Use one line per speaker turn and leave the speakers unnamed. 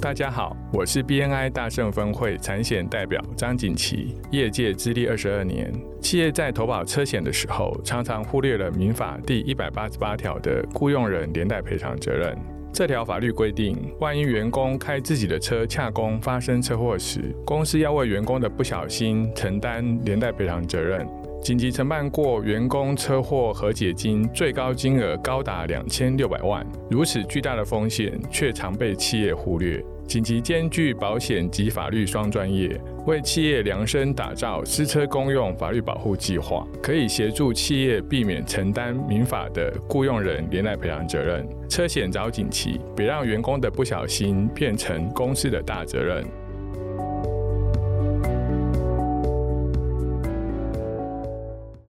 大家好，我是 BNI 大盛分会产险代表张锦旗，业界资历二十二年。企业在投保车险的时候，常常忽略了民法第一百八十八条的雇佣人连带赔偿责任。这条法律规定，万一员工开自己的车洽公发生车祸时，公司要为员工的不小心承担连带赔偿责任。紧急承办过员工车祸和解金最高金额高达两千六百万，如此巨大的风险却常被企业忽略。紧急兼具保险及法律双专业，为企业量身打造私车公用法律保护计划，可以协助企业避免承担民法的雇佣人连带赔偿责任。车险找锦旗，别让员工的不小心变成公司的大责任。